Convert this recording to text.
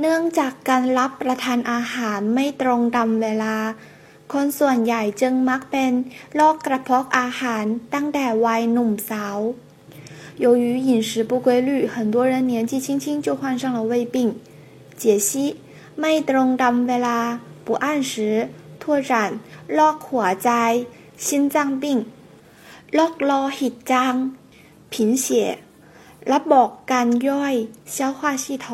เนื่องจากการรับประทานอาหารไม่ตรงตามเวลา คนส่วนใหญ่จึงมักเป็นโรคกระเพาะอาหารตั้งแต่วัยหนุ่มสาว由于饮食不规律，很多人年纪轻轻就患上了胃病。解析：ไม่ตรงตามเวลา不按时拓展โรคหัวใจ心脏病โรคโลหิตจาง贫血ระบบการย่อย消化系统